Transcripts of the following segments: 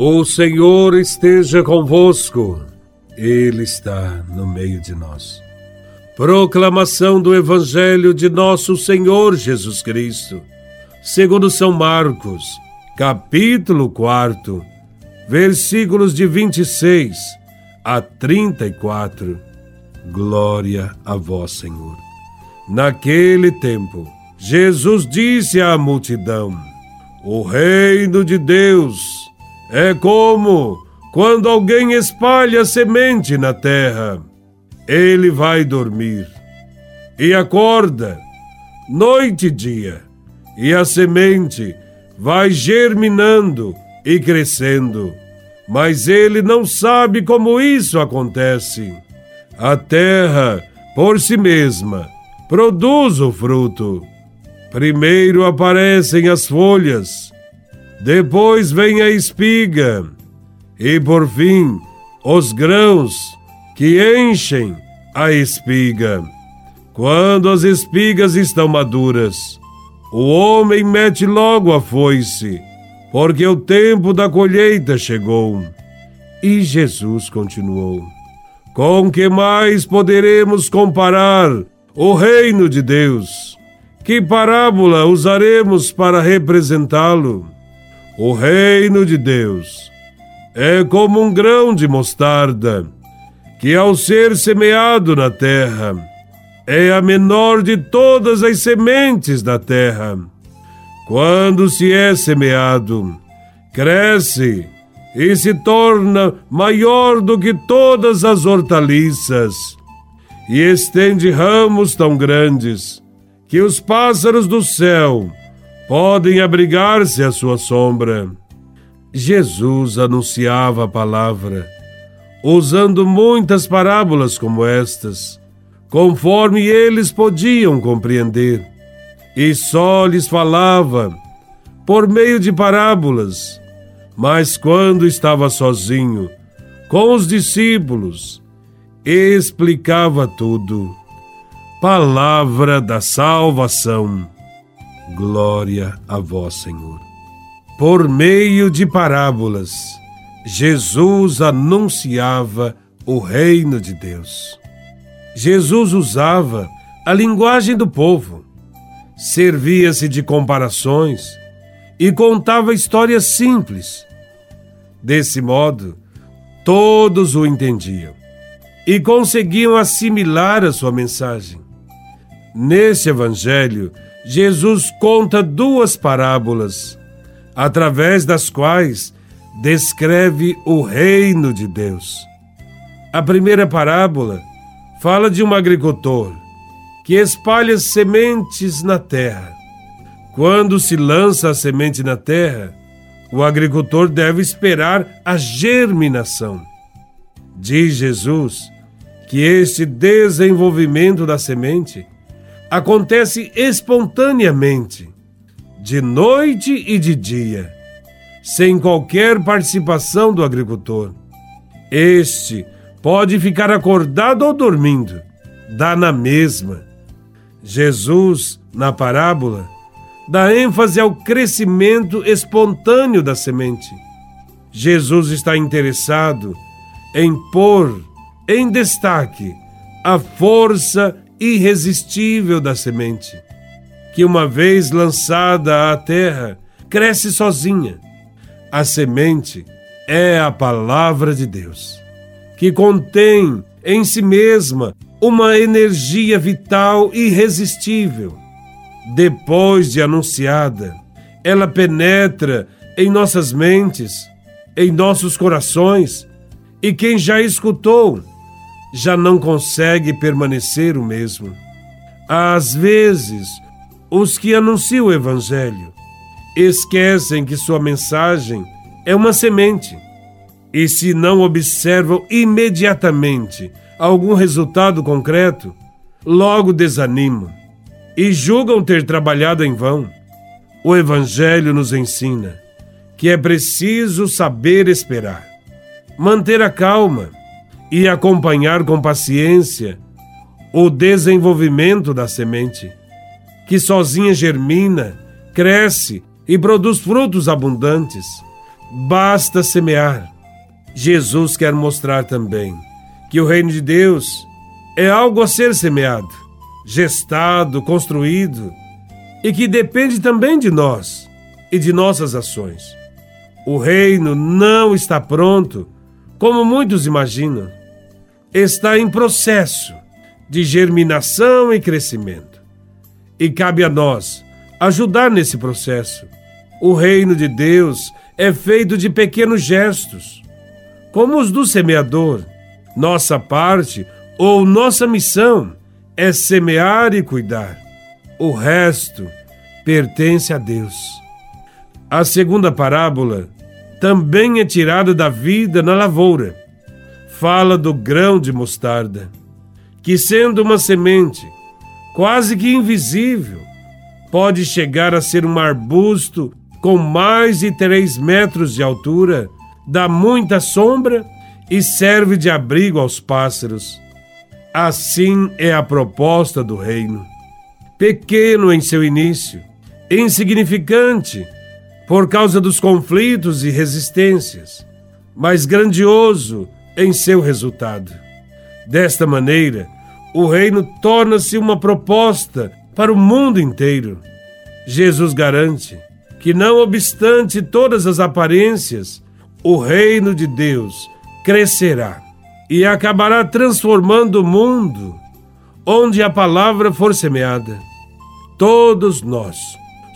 O Senhor esteja convosco, Ele está no meio de nós. Proclamação do Evangelho de Nosso Senhor Jesus Cristo, segundo São Marcos, capítulo 4, versículos de 26 a 34. Glória a Vós, Senhor. Naquele tempo, Jesus disse à multidão: O reino de Deus é como quando alguém espalha semente na terra. Ele vai dormir e acorda, noite e dia, e a semente vai germinando e crescendo. Mas ele não sabe como isso acontece. A terra, por si mesma, produz o fruto. Primeiro aparecem as folhas, depois vem a espiga, e por fim os grãos que enchem a espiga. Quando as espigas estão maduras, o homem mete logo a foice, porque o tempo da colheita chegou. E Jesus continuou: Com que mais poderemos comparar o reino de Deus? Que parábola usaremos para representá-lo? O reino de Deus é como um grão de mostarda, que ao ser semeado na terra, é a menor de todas as sementes da terra. Quando se é semeado, cresce e se torna maior do que todas as hortaliças, e estende ramos tão grandes que os pássaros do céu podem abrigar-se à sua sombra. Jesus anunciava a palavra, usando muitas parábolas como estas, conforme eles podiam compreender, e só lhes falava por meio de parábolas. Mas quando estava sozinho, com os discípulos, explicava tudo. Palavra da salvação. Glória a vós, Senhor. Por meio de parábolas, Jesus anunciava o reino de Deus. Jesus usava a linguagem do povo, servia-se de comparações e contava histórias simples. Desse modo, todos o entendiam e conseguiam assimilar a sua mensagem. Nesse evangelho, Jesus conta duas parábolas, através das quais descreve o reino de Deus. A primeira parábola fala de um agricultor que espalha sementes na terra. Quando se lança a semente na terra, o agricultor deve esperar a germinação. Diz Jesus que este desenvolvimento da semente acontece espontaneamente, de noite e de dia, sem qualquer participação do agricultor. Este pode ficar acordado ou dormindo, dá na mesma. Jesus, na parábola, dá ênfase ao crescimento espontâneo da semente. Jesus está interessado em pôr em destaque a força irresistível da semente, que uma vez lançada à terra, cresce sozinha. A semente é a palavra de Deus, que contém em si mesma uma energia vital irresistível. Depois de anunciada, ela penetra em nossas mentes, em nossos corações, e quem já escutou já não consegue permanecer o mesmo. Às vezes, os que anunciam o Evangelho esquecem que sua mensagem é uma semente e, se não observam imediatamente algum resultado concreto, logo desanimam e julgam ter trabalhado em vão. O Evangelho nos ensina que é preciso saber esperar, manter a calma e acompanhar com paciência o desenvolvimento da semente, que sozinha germina, cresce e produz frutos abundantes, basta semear. Jesus quer mostrar também que o reino de Deus é algo a ser semeado, gestado, construído e que depende também de nós e de nossas ações. O reino não está pronto, como muitos imaginam. Está em processo de germinação e crescimento. E cabe a nós ajudar nesse processo. O reino de Deus é feito de pequenos gestos, como os do semeador. Nossa parte ou nossa missão é semear e cuidar. O resto pertence a Deus. A segunda parábola também é tirada da vida na lavoura. Fala do grão de mostarda, que sendo uma semente quase que invisível, pode chegar a ser um arbusto com mais de três metros de altura, dá muita sombra e serve de abrigo aos pássaros. Assim é a proposta do reino. Pequeno em seu início, insignificante por causa dos conflitos e resistências, mas grandioso em seu resultado. Desta maneira, o reino torna-se uma proposta para o mundo inteiro. Jesus garante que, não obstante todas as aparências, o reino de Deus crescerá e acabará transformando o mundo onde a palavra for semeada. Todos nós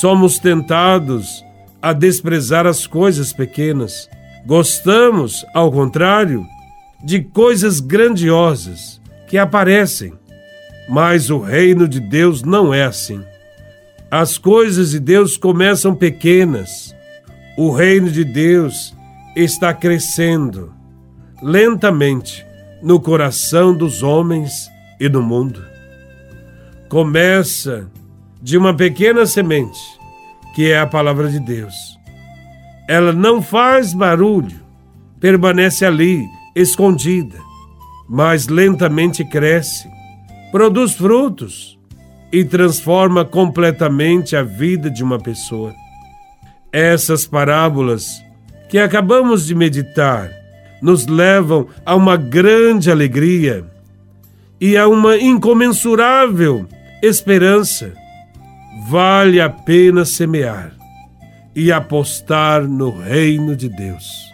somos tentados a desprezar as coisas pequenas. Gostamos, ao contrário, de coisas grandiosas que aparecem. Mas o reino de Deus não é assim. As coisas de Deus começam pequenas. O reino de Deus está crescendo lentamente no coração dos homens e do mundo. Começa de uma pequena semente, que é a palavra de Deus. Ela não faz barulho, permanece ali, escondida, mas lentamente cresce, produz frutos e transforma completamente a vida de uma pessoa. Essas parábolas que acabamos de meditar nos levam a uma grande alegria e a uma incomensurável esperança. Vale a pena semear e apostar no reino de Deus.